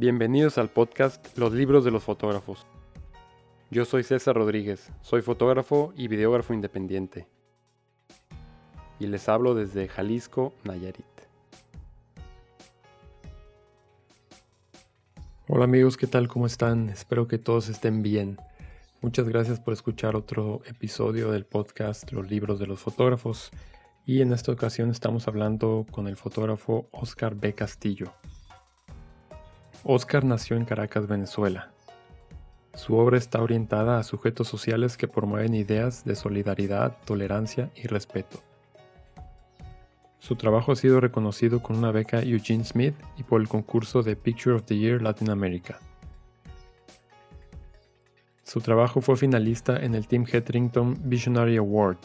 Bienvenidos al podcast Los libros de los fotógrafos. Yo soy César Rodríguez, soy fotógrafo y videógrafo independiente. Y les hablo desde Jalisco, Nayarit. Hola amigos, ¿qué tal? ¿Cómo están? Espero que todos estén bien. Muchas gracias por escuchar otro episodio del podcast Los libros de los fotógrafos. Y en esta ocasión estamos hablando con el fotógrafo Oscar B. Castillo. Oscar nació en Caracas, Venezuela. Su obra está orientada a sujetos sociales que promueven ideas de solidaridad, tolerancia y respeto. Su trabajo ha sido reconocido con una beca Eugene Smith y por el concurso de Picture of the Year Latin America. Su trabajo fue finalista en el Tim Hetherington Visionary Award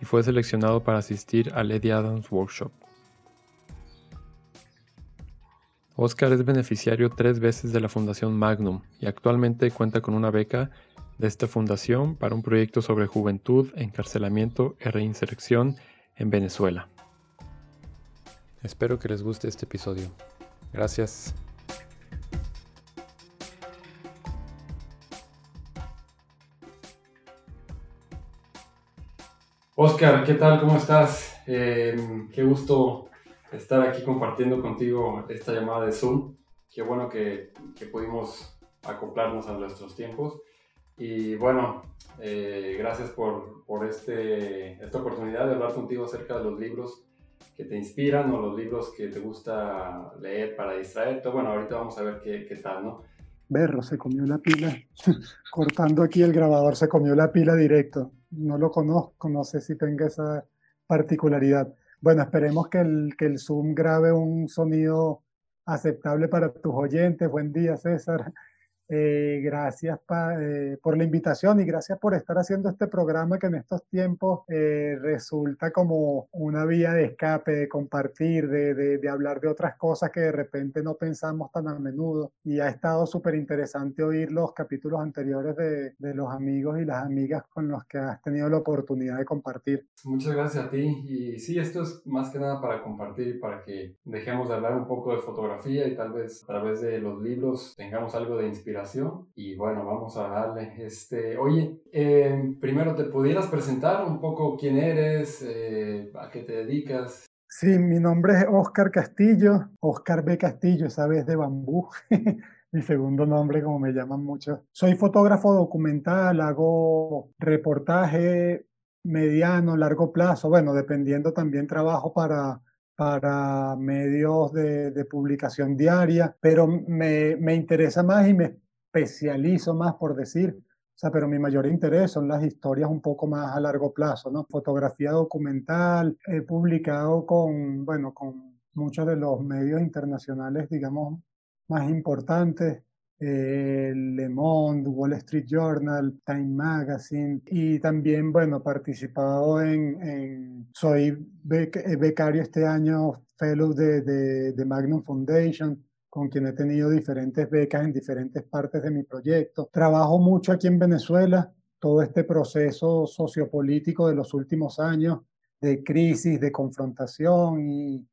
y fue seleccionado para asistir al Eddie Adams Workshop. Oscar es beneficiario tres veces de la Fundación Magnum y actualmente cuenta con una beca de esta fundación para un proyecto sobre juventud, encarcelamiento y reinserción en Venezuela. Espero que les guste este episodio. Gracias. Oscar, ¿qué tal? ¿Cómo estás? Eh, qué gusto estar aquí compartiendo contigo esta llamada de Zoom. Qué bueno que, que pudimos acoplarnos a nuestros tiempos. Y bueno, eh, gracias por, por este, esta oportunidad de hablar contigo acerca de los libros que te inspiran o los libros que te gusta leer para distraerte. Bueno, ahorita vamos a ver qué, qué tal, ¿no? Berro, se comió la pila. Cortando aquí el grabador, se comió la pila directo. No lo conozco, no sé si tenga esa particularidad. Bueno, esperemos que el, que el Zoom grabe un sonido aceptable para tus oyentes. Buen día, César. Eh, gracias eh, por la invitación y gracias por estar haciendo este programa que en estos tiempos eh, resulta como una vía de escape, de compartir, de, de, hablar de otras cosas que de repente no pensamos tan a menudo. Y ha estado súper interesante oír los capítulos anteriores de, de, los amigos y las amigas con los que has tenido la oportunidad de compartir. Muchas gracias a ti. Y sí, esto es más que nada para compartir, para que dejemos de hablar un poco de fotografía y tal vez a través de los libros tengamos algo de inspiración y bueno, vamos a darle. Este, oye, eh, primero te pudieras presentar un poco quién eres, eh, a qué te dedicas. Sí, mi nombre es Oscar Castillo, Oscar B. Castillo, esa vez de bambú. mi segundo nombre, como me llaman mucho. Soy fotógrafo documental, hago reportaje mediano, largo plazo, bueno, dependiendo también trabajo para para medios de, de publicación diaria, pero me, me, interesa más y me especializo más, por decir, o sea, pero mi mayor interés son las historias un poco más a largo plazo, ¿no? Fotografía documental, he publicado con, bueno, con muchos de los medios internacionales, digamos, más importantes, eh, Le Monde, Wall Street Journal, Time Magazine y también, bueno, participado en, en soy becario este año, fellow de, de, de Magnum Foundation, con quien he tenido diferentes becas en diferentes partes de mi proyecto. Trabajo mucho aquí en Venezuela, todo este proceso sociopolítico de los últimos años, de crisis, de confrontación y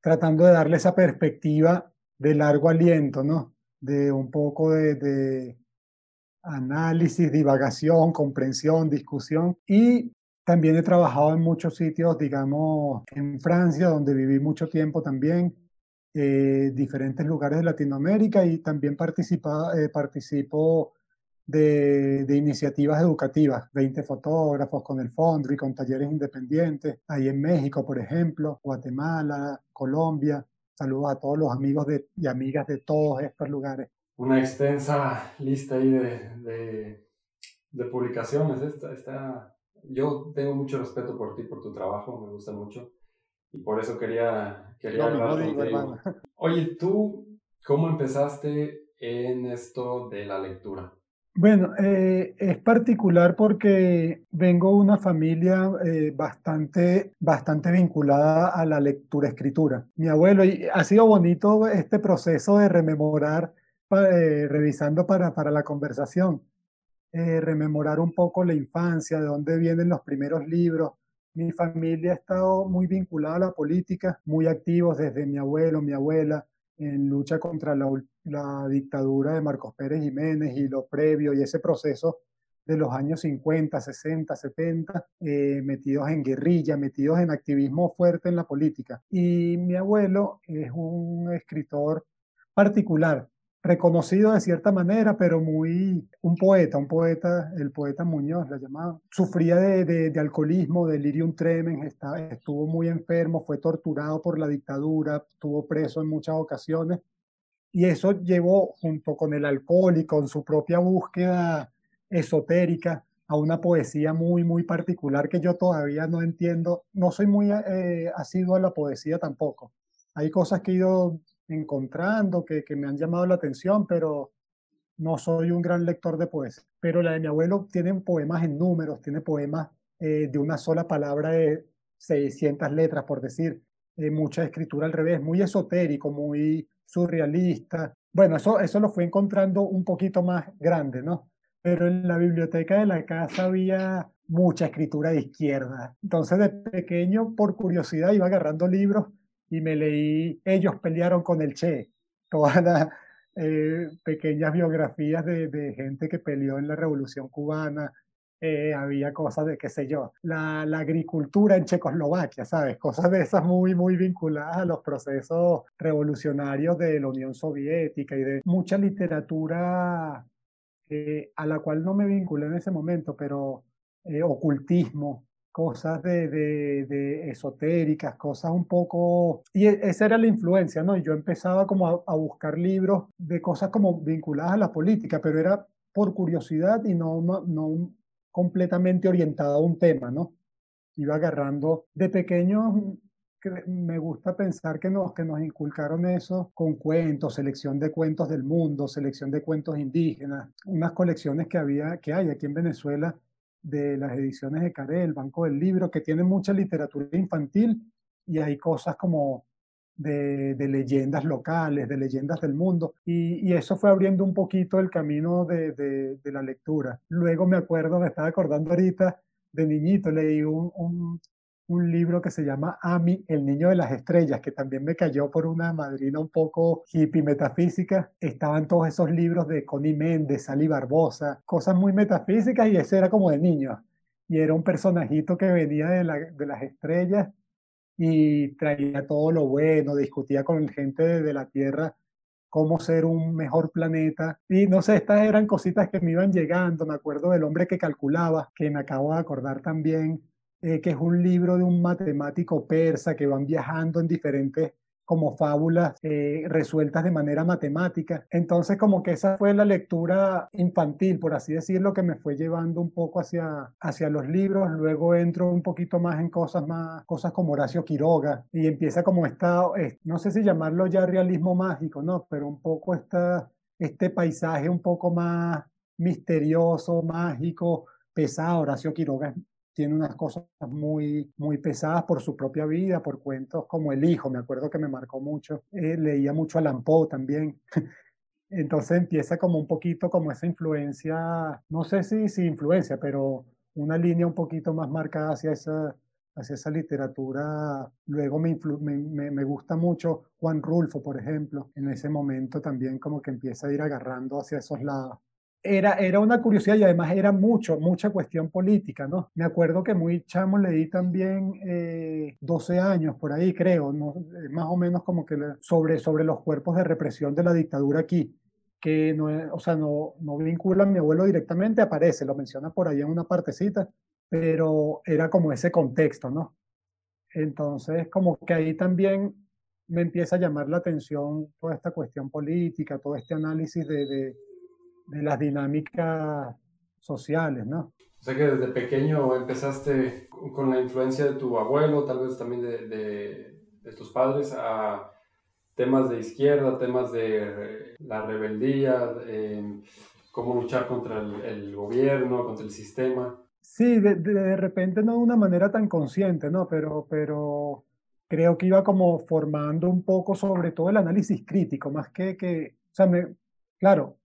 tratando de darle esa perspectiva de largo aliento, ¿no? De un poco de, de análisis, divagación, comprensión, discusión y también he trabajado en muchos sitios, digamos, en Francia, donde viví mucho tiempo también, eh, diferentes lugares de Latinoamérica y también participa, eh, participo de, de, iniciativas educativas, 20 fotógrafos con el Fondri, con talleres independientes, ahí en México, por ejemplo, Guatemala, Colombia. Saludos a todos los amigos de, y amigas de todos estos lugares. Una extensa lista ahí de, de, de publicaciones. Esta, esta, yo tengo mucho respeto por ti, por tu trabajo, me gusta mucho y por eso quería, quería hablar contigo. Oye, ¿tú cómo empezaste en esto de la lectura? Bueno, eh, es particular porque vengo de una familia eh, bastante, bastante vinculada a la lectura-escritura. Mi abuelo, y ha sido bonito este proceso de rememorar, eh, revisando para, para la conversación, rememorar un poco la infancia, de dónde vienen los primeros libros, mi familia ha estado muy vinculada a la política, muy activos desde mi abuelo, mi abuela, en lucha contra la dictadura de Marcos Pérez Jiménez y lo previo y ese proceso de los años 50, 60, 70, metidos en guerrilla, metidos en activismo fuerte en la política. Y mi abuelo es un escritor particular, reconocido de cierta manera, pero muy un poeta, un poeta, el poeta Muñoz la llamaba. Sufría de, de, alcoholismo, delirium tremens, está, estuvo muy enfermo, fue torturado por la dictadura, estuvo preso en muchas ocasiones. Y eso llevó, junto con el alcohol y con su propia búsqueda esotérica, a una poesía muy, muy particular que yo todavía no entiendo. No soy muy eh, asiduo a la poesía tampoco. Hay cosas que he ido encontrando que, que me han llamado la atención, pero no soy un gran lector de poesía. Pero la de mi abuelo tiene poemas en números, tiene poemas eh, de una sola palabra de 600 letras, por decir, eh, mucha escritura al revés, muy esotérico, muy surrealista. Bueno, eso, eso lo fui encontrando un poquito más grande, ¿no? Pero en la biblioteca de la casa había mucha escritura de izquierda. Entonces, de pequeño, por curiosidad, iba agarrando libros y me leí Ellos pelearon con el Che, todas las eh, pequeñas biografías de, de, gente que peleó en la Revolución Cubana. Eh, había cosas de, qué sé yo, la, la, agricultura en Checoslovaquia, ¿sabes? Cosas de esas muy, muy vinculadas a los procesos revolucionarios de la Unión Soviética y de mucha literatura eh, a la cual no me vinculé en ese momento, pero ocultismo, cosas de, esotéricas, cosas un poco... Y e, esa era la influencia, ¿no? Y yo empezaba como a, buscar libros de cosas como vinculadas a la política, pero era por curiosidad y no, no, no completamente orientado a un tema, ¿no? Iba agarrando de pequeños me gusta pensar que nos, que nos inculcaron eso con cuentos, selección de cuentos del mundo, selección de cuentos indígenas, unas colecciones que había, que hay aquí en Venezuela de las ediciones de Caré, el Banco del Libro, que tiene mucha literatura infantil y hay cosas como de, leyendas locales, de leyendas del mundo, y, eso fue abriendo un poquito el camino de, de, la lectura. Luego me acuerdo, me estaba acordando ahorita de niñito, leí un libro que se llama Ami, el niño de las estrellas, que también me cayó por una madrina un poco hippie metafísica. Estaban todos esos libros de Connie Méndez, Sally Barbosa, cosas muy metafísicas y ese era como de niño. Y era un personajito que venía de, de las estrellas y traía todo lo bueno, discutía con gente de, de la Tierra cómo ser un mejor planeta. Y no sé, estas eran cositas que me iban llegando. Me acuerdo del hombre que calculaba, que me acabo de acordar también eh, que es un libro de un matemático persa que van viajando en diferentes como fábulas eh, resueltas de manera matemática. Entonces como que esa fue la lectura infantil, por así decirlo, que me fue llevando un poco hacia, hacia los libros. Luego entro un poquito más en cosas más, cosas como Horacio Quiroga y empieza como esta, no sé si llamarlo ya realismo mágico, ¿no? Pero un poco esta, este paisaje un poco más misterioso, mágico, pesado. Horacio Quiroga tiene unas cosas muy, muy pesadas por su propia vida, por cuentos como El Hijo, me acuerdo que me marcó mucho. Eh, leía mucho a Lampo también. Entonces empieza como un poquito como esa influencia, no sé si, si influencia, pero una línea un poquito más marcada hacia esa, hacia esa literatura. Luego me, me, me, gusta mucho Juan Rulfo, por ejemplo. En ese momento también como que empieza a ir agarrando hacia esos lados era, era una curiosidad y además era mucho, mucha cuestión política, ¿no? Me acuerdo que muy chamo leí también 12 eh, años por ahí, creo, ¿no? más o menos como que sobre, sobre los cuerpos de represión de la dictadura aquí, que no, o sea, no, no vincula a mi abuelo directamente, aparece, lo menciona por ahí en una partecita, pero era como ese contexto, ¿no? Entonces, como que ahí también me empieza a llamar la atención toda esta cuestión política, todo este análisis de de las dinámicas sociales, ¿no? O sea que desde pequeño empezaste con la influencia de tu abuelo, tal vez también de, de, tus padres, a temas de izquierda, temas de la rebeldía, cómo luchar contra el, gobierno, contra el sistema. Sí, de, de, repente no de una manera tan consciente, ¿no? Pero, pero creo que iba como formando un poco sobre todo el análisis crítico, más que que, o sea, me, claro,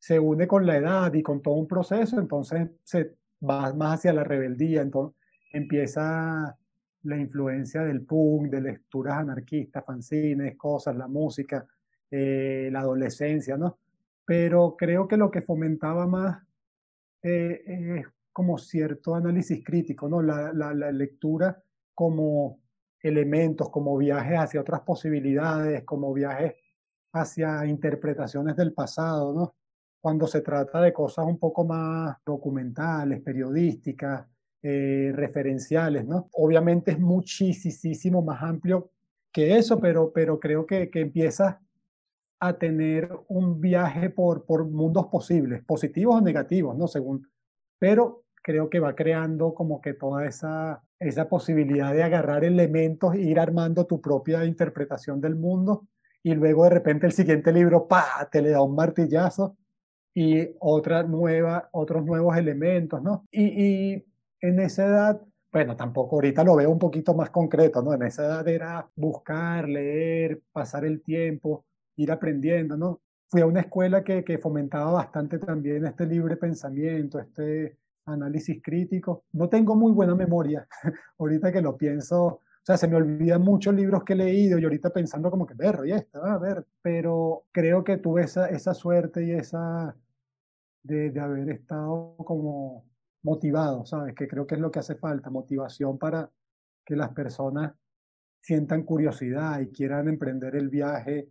se une con la edad y con todo un proceso, entonces se va más hacia la rebeldía, entonces empieza la influencia del punk, de lecturas anarquistas, fanzines, cosas, la música, eh, la adolescencia, ¿no? Pero creo que lo que fomentaba más eh, es como cierto análisis crítico, ¿no? La, la, la lectura como elementos, como viajes hacia otras posibilidades, como viajes hacia interpretaciones del pasado, ¿no? Cuando se trata de cosas un poco más documentales, periodísticas, eh, referenciales, ¿no? Obviamente es muchísimo más amplio que eso, pero, pero creo que, que empiezas a tener un viaje por, por mundos posibles, positivos o negativos, ¿no? Según, pero creo que va creando como que toda esa, esa posibilidad de agarrar elementos e ir armando tu propia interpretación del mundo y luego de repente el siguiente libro, pa, te le da un martillazo y otra nueva, otros nuevos elementos, ¿no? Y, y en esa edad, bueno, tampoco ahorita lo veo un poquito más concreto, ¿no? En esa edad era buscar, leer, pasar el tiempo, ir aprendiendo, ¿no? Fui a una escuela que, que fomentaba bastante también este libre pensamiento, este análisis crítico. No tengo muy buena memoria, ahorita que lo pienso, o sea, se me olvidan muchos libros que he leído y ahorita pensando como que, ver, y esta, a ver, pero creo que tuve esa, esa suerte y esa de, de haber estado como motivado, ¿sabes? Que creo que es lo que hace falta, motivación para que las personas sientan curiosidad y quieran emprender el viaje,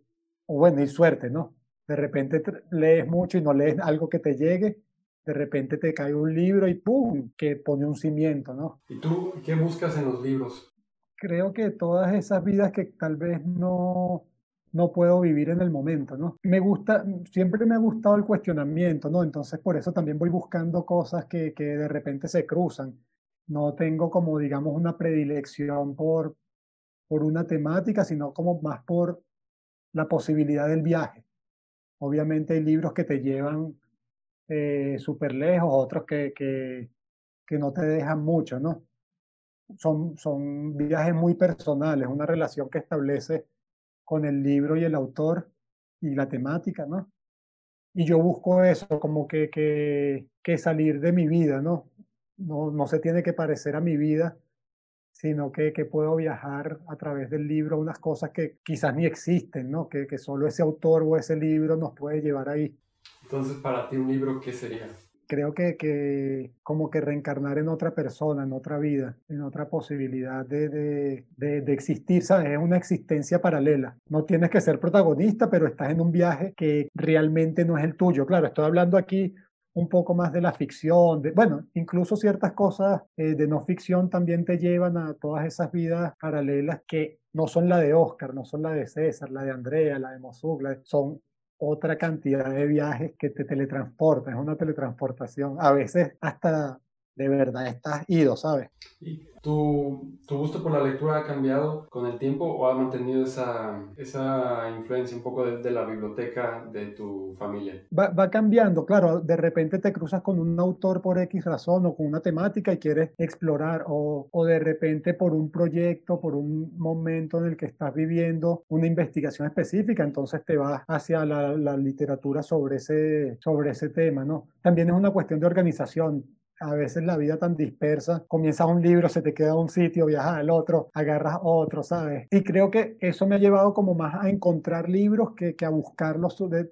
o bueno, y suerte, ¿no? De repente lees mucho y no lees algo que te llegue, de repente te cae un libro y ¡pum! que pone un cimiento, ¿no? ¿Y tú qué buscas en los libros? Creo que todas esas vidas que tal vez no, no puedo vivir en el momento, ¿no? Me gusta, siempre me ha gustado el cuestionamiento, ¿no? Entonces por eso también voy buscando cosas que, que de repente se cruzan. No tengo como, digamos, una predilección por, por una temática, sino como más por la posibilidad del viaje. Obviamente hay libros que te llevan eh, súper lejos, otros que, que, que, no te dejan mucho, ¿no? Son, son viajes muy personales, una relación que establece con el libro y el autor y la temática, ¿no? Y yo busco eso, como que, que, que salir de mi vida, ¿no? ¿no? No se tiene que parecer a mi vida, sino que, que puedo viajar a través del libro a unas cosas que quizás ni existen, ¿no? Que, que solo ese autor o ese libro nos puede llevar ahí. Entonces, para ti un libro, ¿qué sería? Creo que, como que reencarnar en otra persona, en otra vida, en otra posibilidad de, de, existir, ¿sabes? Es una existencia paralela. No tienes que ser protagonista, pero estás en un viaje que realmente no es el tuyo. Claro, estoy hablando aquí un poco más de la ficción, de, bueno, incluso ciertas cosas eh, de no ficción también te llevan a todas esas vidas paralelas que no son la de Oscar, no son la de César, la de Andrea, la de Mosuk, son otra cantidad de viajes que te teletransportan, es una teletransportación. A veces hasta de verdad estás ido, ¿sabes? ¿Y tu, tu gusto por la lectura ha cambiado con el tiempo o ha mantenido esa, esa influencia un poco de, la biblioteca de tu familia? Va, va, cambiando, claro, de repente te cruzas con un autor por X razón o con una temática y quieres explorar o, o de repente por un proyecto, por un momento en el que estás viviendo una investigación específica, entonces te vas hacia la, la literatura sobre ese, sobre ese tema, ¿no? También es una cuestión de organización a veces la vida tan dispersa, comienzas un libro, se te queda un sitio, viajas al otro, agarras otro, ¿sabes? Y creo que eso me ha llevado como más a encontrar libros que, que a buscarlos de,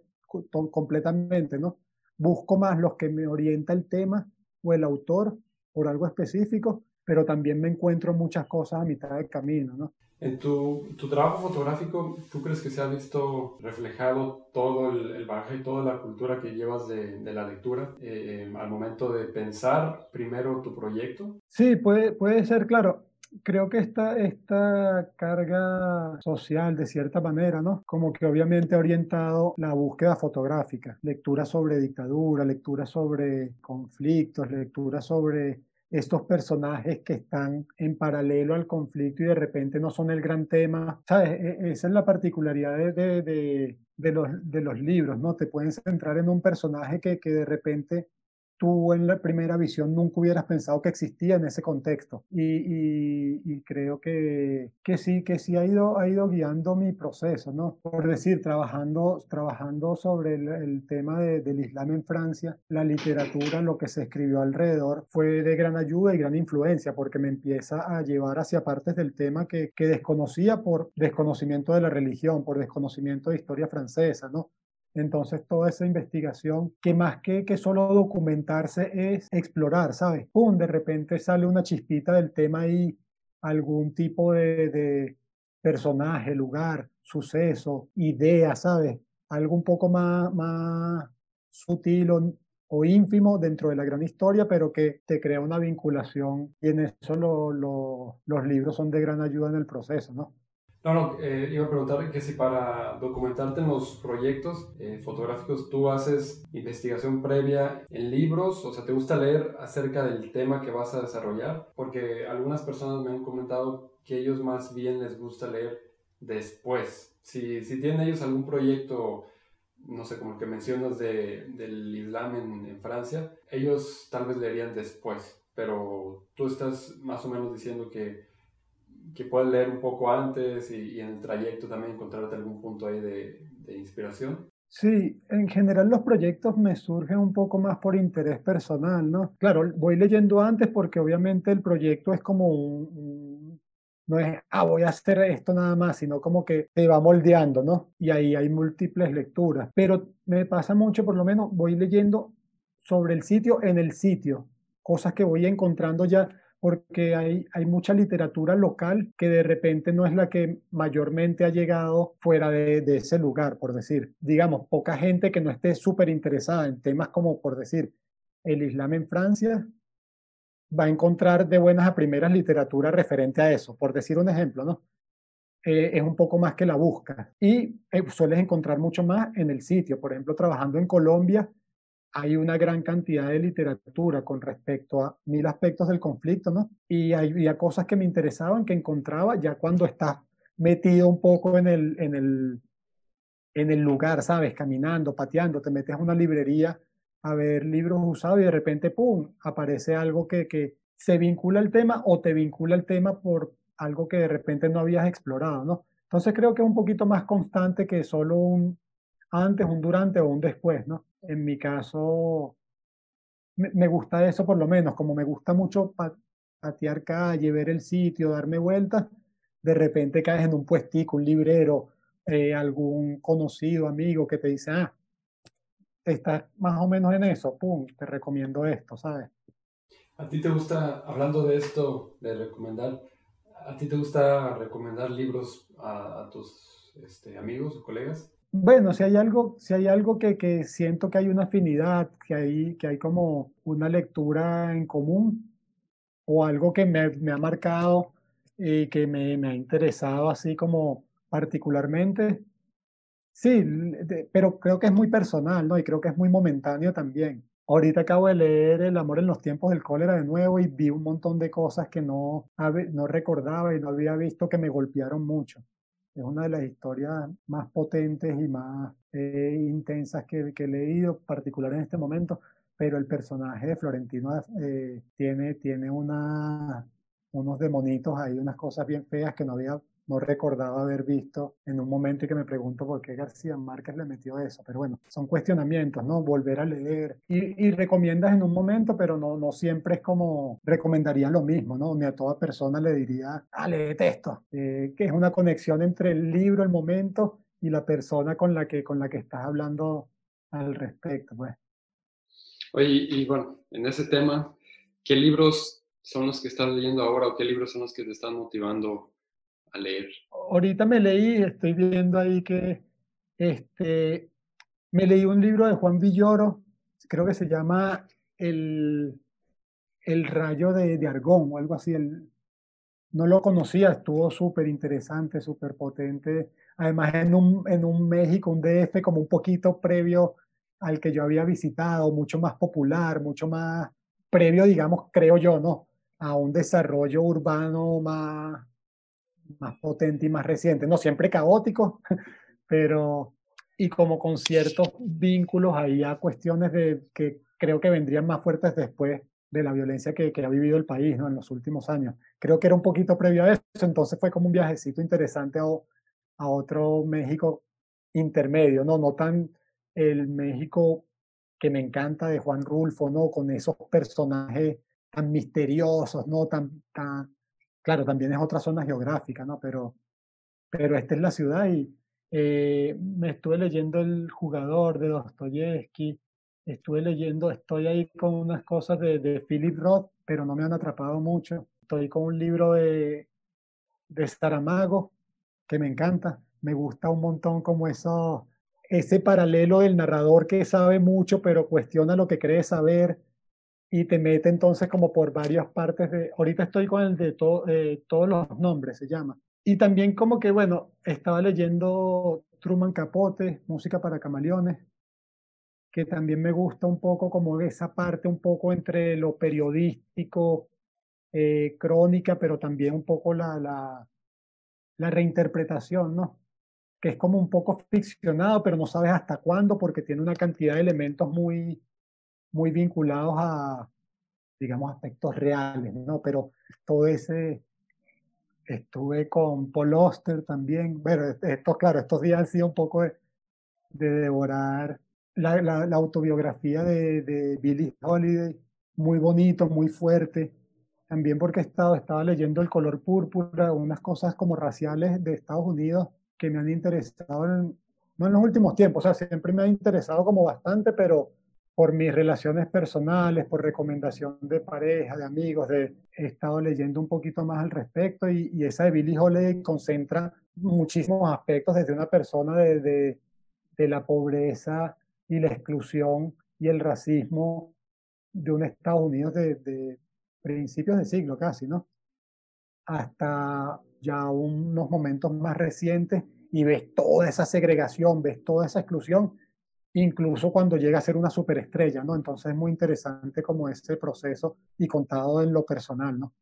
completamente, ¿no? Busco más los que me orienta el tema o el autor por algo específico, pero también me encuentro muchas cosas a mitad del camino, ¿no? En tu, tu, trabajo fotográfico, ¿tú crees que se ha visto reflejado todo el, el bagaje y toda la cultura que llevas de, la lectura eh, al momento de pensar primero tu proyecto? Sí, puede, puede ser, claro. Creo que esta, esta carga social, de cierta manera, ¿no? Como que obviamente ha orientado la búsqueda fotográfica, lectura sobre dictadura, lectura sobre conflictos, lectura sobre estos personajes que están en paralelo al conflicto y de repente no son el gran tema. ¿Sabes? E, esa es la particularidad de, de, de, de los, de los libros, ¿no? Te pueden centrar en un personaje que, que de repente tú en la primera visión nunca hubieras pensado que existía en ese contexto. Y, creo que, que, sí, que sí ha ido, ha ido guiando mi proceso, ¿no? Por decir, trabajando, trabajando sobre el, tema del Islam en Francia, la literatura, lo que se escribió alrededor, fue de gran ayuda y gran influencia, porque me empieza a llevar hacia partes del tema que, que desconocía por desconocimiento de la religión, por desconocimiento de historia francesa, ¿no? Entonces, toda esa investigación, que más que, que solo documentarse es explorar, ¿sabes? ¡Pum! De repente sale una chispita del tema y algún tipo de, de personaje, lugar, suceso, idea, ¿sabes? Algo un poco más, más sutil o, ínfimo dentro de la gran historia, pero que te crea una vinculación y en eso los libros son de gran ayuda en el proceso, ¿no? No, no, eh, iba a preguntar que si para documentarte en los proyectos eh, fotográficos tú haces investigación previa en libros, o sea, ¿te gusta leer acerca del tema que vas a desarrollar? Porque algunas personas me han comentado que ellos más bien les gusta leer después. Si, si tienen ellos algún proyecto, no sé, como el que mencionas de, del Islam en, en Francia, ellos tal vez leerían después, pero tú estás más o menos diciendo que que puedes leer un poco antes y, en el trayecto también encontrarte algún punto ahí de, de, inspiración? Sí, en general los proyectos me surgen un poco más por interés personal, ¿no? Claro, voy leyendo antes porque obviamente el proyecto es como un, no es, ah, voy a hacer esto nada más, sino como que te va moldeando, ¿no? Y ahí hay múltiples lecturas. Pero me pasa mucho, por lo menos, voy leyendo sobre el sitio en el sitio, cosas que voy encontrando ya porque hay, hay mucha literatura local que de repente no es la que mayormente ha llegado fuera de, ese lugar, por decir. Digamos, poca gente que no esté súper interesada en temas como, por decir, el Islam en Francia, va a encontrar de buenas a primeras literatura referente a eso, por decir un ejemplo, ¿no? Eh, es un poco más que la busca. Y eh, sueles encontrar mucho más en el sitio. Por ejemplo, trabajando en Colombia, hay una gran cantidad de literatura con respecto a mil aspectos del conflicto, ¿no? Y había cosas que me interesaban, que encontraba ya cuando estás metido un poco en el, en el, en el lugar, ¿sabes? Caminando, pateando, te metes a una librería a ver libros usados y de repente, ¡pum!, aparece algo que, que se vincula al tema o te vincula al tema por algo que de repente no habías explorado, ¿no? Entonces creo que es un poquito más constante que solo un antes, un durante o un después, ¿no? en mi caso, me, gusta eso por lo menos, como me gusta mucho patear calle, ver el sitio, darme vueltas, de repente caes en un puestico, un librero, eh, algún conocido, amigo que te dice, ah, estás más o menos en eso, pum, te recomiendo esto, ¿sabes? ¿A ti te gusta, hablando de esto, de recomendar, a ti te gusta recomendar libros a, tus este, amigos o colegas? Bueno, si hay algo, si hay algo que, que, siento que hay una afinidad, que hay, que hay como una lectura en común o algo que me, ha marcado y que me, me, ha interesado así como particularmente, sí, pero creo que es muy personal, ¿no? Y creo que es muy momentáneo también. Ahorita acabo de leer El amor en los tiempos del cólera de nuevo y vi un montón de cosas que no, no recordaba y no había visto que me golpearon mucho. Es una de las historias más potentes y más eh, intensas que, he leído, particular en este momento, pero el personaje de Florentino eh, tiene, tiene unos demonitos ahí, unas cosas bien feas que no había no recordaba haber visto en un momento y que me pregunto por qué García Márquez le metió eso. Pero bueno, son cuestionamientos, ¿no? Volver a leer. Y, y recomiendas en un momento, pero no, no siempre es como recomendaría lo mismo, ¿no? Ni a toda persona le diría, ah, léete esto. Eh, que es una conexión entre el libro, el momento y la persona con la que, con la que estás hablando al respecto, pues. Oye, y bueno, en ese tema, ¿qué libros son los que estás leyendo ahora o qué libros son los que te están motivando leer? Ahorita me leí, estoy viendo ahí que este, me leí un libro de Juan Villoro, creo que se llama El, el rayo de, de Argón o algo así. El, no lo conocía, estuvo súper interesante, súper potente. Además, en un, en un México, un DF como un poquito previo al que yo había visitado, mucho más popular, mucho más previo, digamos, creo yo, ¿no? A un desarrollo urbano más, más potente y más reciente, no siempre caótico, pero y como con ciertos vínculos ahí a cuestiones de que creo que vendrían más fuertes después de la violencia que, que ha vivido el país ¿no? en los últimos años. Creo que era un poquito previo a eso, entonces fue como un viajecito interesante a, otro México intermedio, ¿no? No tan el México que me encanta de Juan Rulfo, ¿no? Con esos personajes tan misteriosos, ¿no? Tan, claro, también es otra zona geográfica, ¿no? Pero, pero esta es la ciudad y eh, me estuve leyendo El jugador de Dostoyevsky, estuve leyendo, estoy ahí con unas cosas de, de Philip Roth, pero no me han atrapado mucho. Estoy con un libro de, de Saramago, que me encanta. Me gusta un montón como eso, ese paralelo del narrador que sabe mucho, pero cuestiona lo que cree saber y te mete entonces como por varias partes de... Ahorita estoy con el de eh, todos los nombres, se llama. Y también como que, bueno, estaba leyendo Truman Capote, Música para Camaleones, que también me gusta un poco como esa parte un poco entre lo periodístico, eh, crónica, pero también un poco la, la, la reinterpretación, ¿no? Que es como un poco ficcionado, pero no sabes hasta cuándo, porque tiene una cantidad de elementos muy, muy vinculados a, digamos, aspectos reales, ¿no? Pero todo ese, estuve con Paul Oster también, bueno, esto, claro, estos días han sido un poco de, devorar la, la, la, autobiografía de, de Billie Holiday, muy bonito, muy fuerte, también porque he estado, estaba leyendo El color púrpura, unas cosas como raciales de Estados Unidos que me han interesado, en, no en los últimos tiempos, o sea, siempre me ha interesado como bastante, pero por mis relaciones personales, por recomendación de pareja, de amigos, de, he estado leyendo un poquito más al respecto y, y esa de Billie Holiday concentra muchísimos aspectos desde una persona de, de, de la pobreza y la exclusión y el racismo de un Estados Unidos de, de, principios de siglo casi, ¿no? Hasta ya unos momentos más recientes y ves toda esa segregación, ves toda esa exclusión, incluso cuando llega a ser una superestrella, ¿no? Entonces es muy interesante como ese proceso y contado en lo personal, ¿no?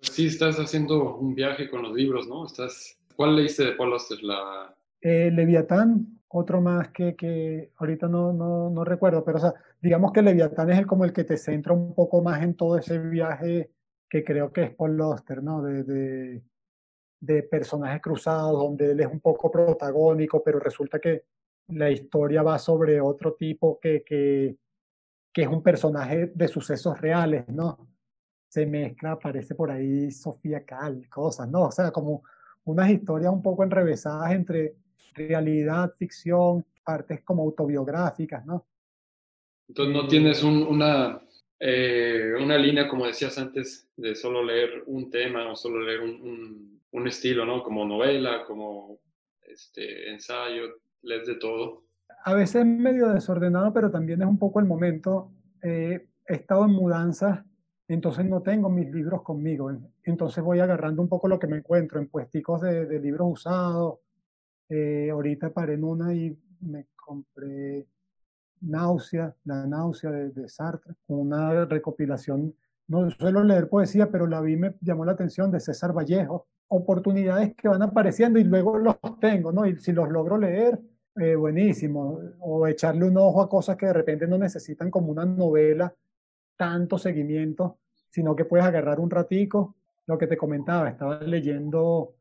Sí, estás haciendo un viaje con los libros, ¿no? Estás... ¿Cuál leíste de Paul Auster? La... Eh, Leviatán, otro más que, que ahorita no, no, no, recuerdo, pero o sea, digamos que Leviatán es el, como el que te centra un poco más en todo ese viaje que creo que es Paul Auster, ¿no? De, de, de, personajes cruzados, donde él es un poco protagónico, pero resulta que la historia va sobre otro tipo que, que, que es un personaje de sucesos reales, ¿no? Se mezcla, aparece por ahí Sofía Cal, cosas, ¿no? O sea, como unas historias un poco enrevesadas entre realidad, ficción, partes como autobiográficas, ¿no? Entonces no tienes un, una, eh, una línea, como decías antes, de solo leer un tema o solo leer un, un, un estilo, ¿no? Como novela, como este, ensayo, lees de todo. A veces es medio desordenado, pero también es un poco el momento. Eh, he estado en mudanzas, entonces no tengo mis libros conmigo. Entonces voy agarrando un poco lo que me encuentro en puesticos de, de libros usados eh, ahorita paré en una y me compré Náusea, la náusea de, de, Sartre, una recopilación. No suelo leer poesía, pero la vi me llamó la atención de César Vallejo. Oportunidades que van apareciendo y luego los tengo, ¿no? Y si los logro leer, eh, buenísimo. O echarle un ojo a cosas que de repente no necesitan como una novela, tanto seguimiento, sino que puedes agarrar un ratico. Lo que te comentaba, estaba leyendo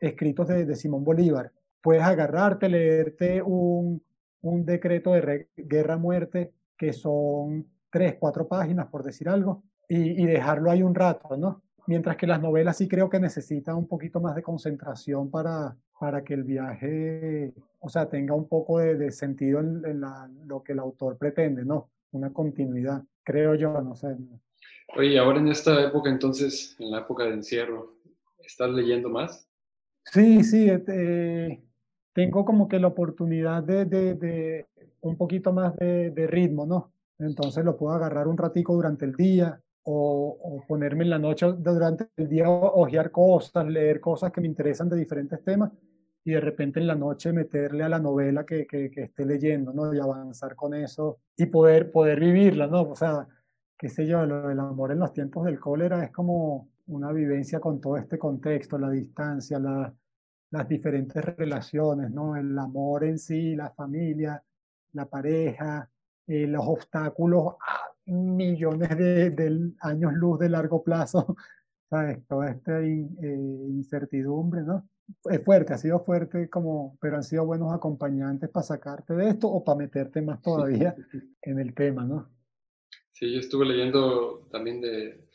escritos de, de Simón Bolívar puedes agarrarte, leerte un, un decreto de guerra-muerte que son tres, cuatro páginas, por decir algo, y, y, dejarlo ahí un rato, ¿no? Mientras que las novelas sí creo que necesitan un poquito más de concentración para, para que el viaje, o sea, tenga un poco de, de sentido en, en la, lo que el autor pretende, ¿no? Una continuidad, creo yo, no sé. Oye, ahora en esta época entonces, en la época de encierro, ¿estás leyendo más? Sí, sí, eh, tengo como que la oportunidad de, de, de un poquito más de, de, ritmo, ¿no? Entonces lo puedo agarrar un ratico durante el día o, o ponerme en la noche durante el día, ojear cosas, leer cosas que me interesan de diferentes temas y de repente en la noche meterle a la novela que, que, esté leyendo, ¿no? Y avanzar con eso y poder, poder vivirla, ¿no? O sea, qué sé yo, lo del amor en los tiempos del cólera es como una vivencia con todo este contexto, la distancia, la, las diferentes relaciones, ¿no? El amor en sí, la familia, la pareja, eh, los obstáculos a millones de, años luz de largo plazo, ¿sabes? Toda esta eh, incertidumbre, ¿no? Es fuerte, ha sido fuerte, como, pero han sido buenos acompañantes para sacarte de esto o para meterte más todavía en el tema, ¿no? Sí, yo estuve leyendo también de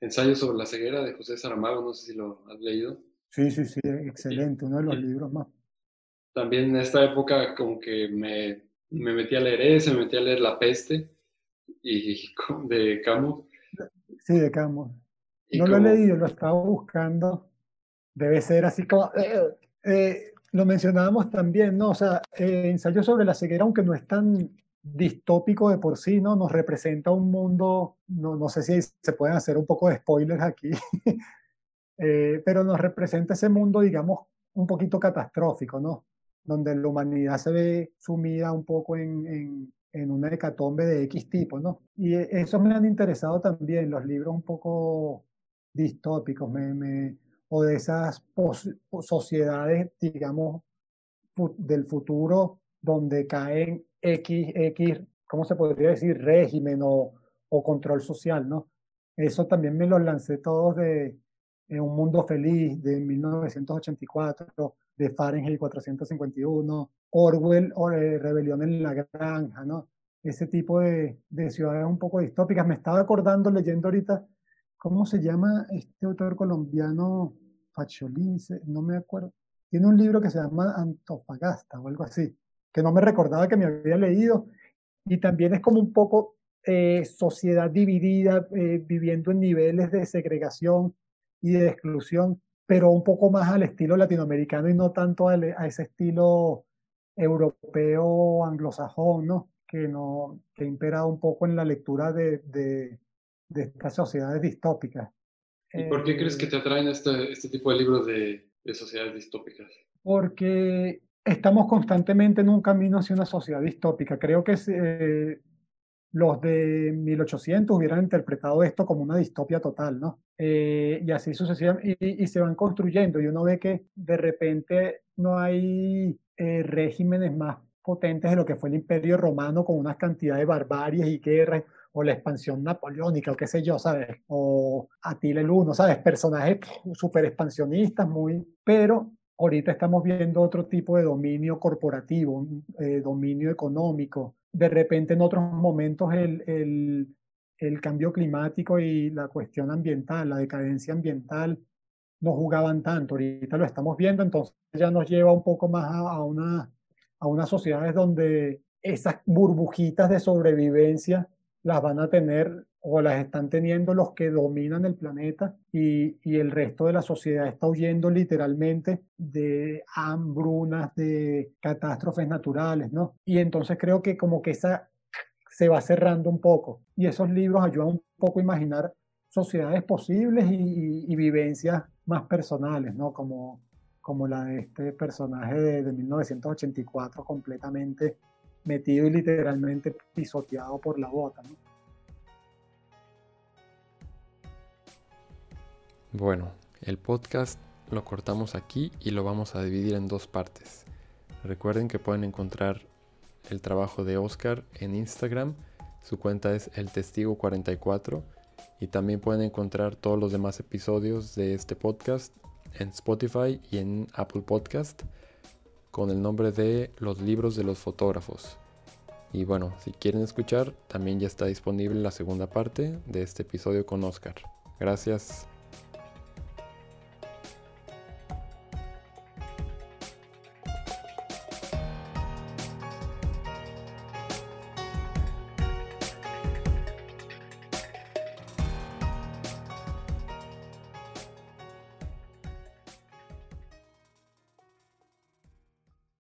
ensayos sobre la ceguera de José Saramago, no sé si lo has leído. Sí, sí, sí, excelente, uno de los libros más. También en esta época como que me, me metí a leer ese, me metí a leer La Peste y de Camus. Sí, de Camus. No lo he leído, lo estaba buscando. Debe ser así como... Eh, eh, lo mencionábamos también, ¿no? O sea, eh, ensayo sobre la ceguera, aunque no es tan distópico de por sí, ¿no? Nos representa un mundo, no, no sé si se pueden hacer un poco de spoilers aquí, eh, pero nos representa ese mundo, digamos, un poquito catastrófico, ¿no? Donde la humanidad se ve sumida un poco en, en, en una hecatombe de X tipo, ¿no? Y eso me han interesado también, los libros un poco distópicos, me, me, o de esas sociedades, digamos, del futuro donde caen X, X, ¿cómo se podría decir? Régimen o, o control social, ¿no? Eso también me lo lancé todos de Un Mundo Feliz de 1984, de Fahrenheit 451, Orwell, o, eh, Rebelión en la Granja, ¿no? Ese tipo de, de ciudades un poco distópicas. Me estaba acordando, leyendo ahorita, ¿cómo se llama este autor colombiano? Facholín, no me acuerdo. Tiene un libro que se llama Antofagasta o algo así que no me recordaba que me había leído. Y también es como un poco eh, sociedad dividida, eh, viviendo en niveles de segregación y de exclusión, pero un poco más al estilo latinoamericano y no tanto a, ese estilo europeo anglosajón, ¿no? Que, no, que ha imperado un poco en la lectura de, estas sociedades distópicas. ¿Y por qué crees que eh, te atraen este, este tipo de libros de, de sociedades distópicas? Porque estamos constantemente en un camino hacia una sociedad distópica. Creo que eh, los de 1800 hubieran interpretado esto como una distopia total, ¿no? Eh, y así sucesivamente, y, se van construyendo, y uno ve que de repente no hay eh, regímenes más potentes de lo que fue el Imperio Romano con una cantidad de barbaries y guerras, o la expansión napoleónica, o qué sé yo, ¿sabes? O Atila el Uno, ¿sabes? Personajes súper expansionistas, muy... Pero Ahorita estamos viendo otro tipo de dominio corporativo, eh, dominio económico. De repente en otros momentos el, el, el, cambio climático y la cuestión ambiental, la decadencia ambiental, no jugaban tanto. Ahorita lo estamos viendo, entonces ya nos lleva un poco más a, a una, a unas sociedades donde esas burbujitas de sobrevivencia las van a tener o las están teniendo los que dominan el planeta y, y, el resto de la sociedad está huyendo literalmente de hambrunas, de catástrofes naturales, ¿no? Y entonces creo que como que esa se va cerrando un poco y esos libros ayudan un poco a imaginar sociedades posibles y, vivencias más personales, ¿no? Como, como la de este personaje de, de 1984 completamente metido y literalmente pisoteado por la bota, ¿no? Bueno, el podcast lo cortamos aquí y lo vamos a dividir en dos partes. Recuerden que pueden encontrar el trabajo de Oscar en Instagram. Su cuenta es el testigo 44 y también pueden encontrar todos los demás episodios de este podcast en Spotify y en Apple Podcast con el nombre de Los libros de los fotógrafos. Y bueno, si quieren escuchar, también ya está disponible la segunda parte de este episodio con Oscar. Gracias.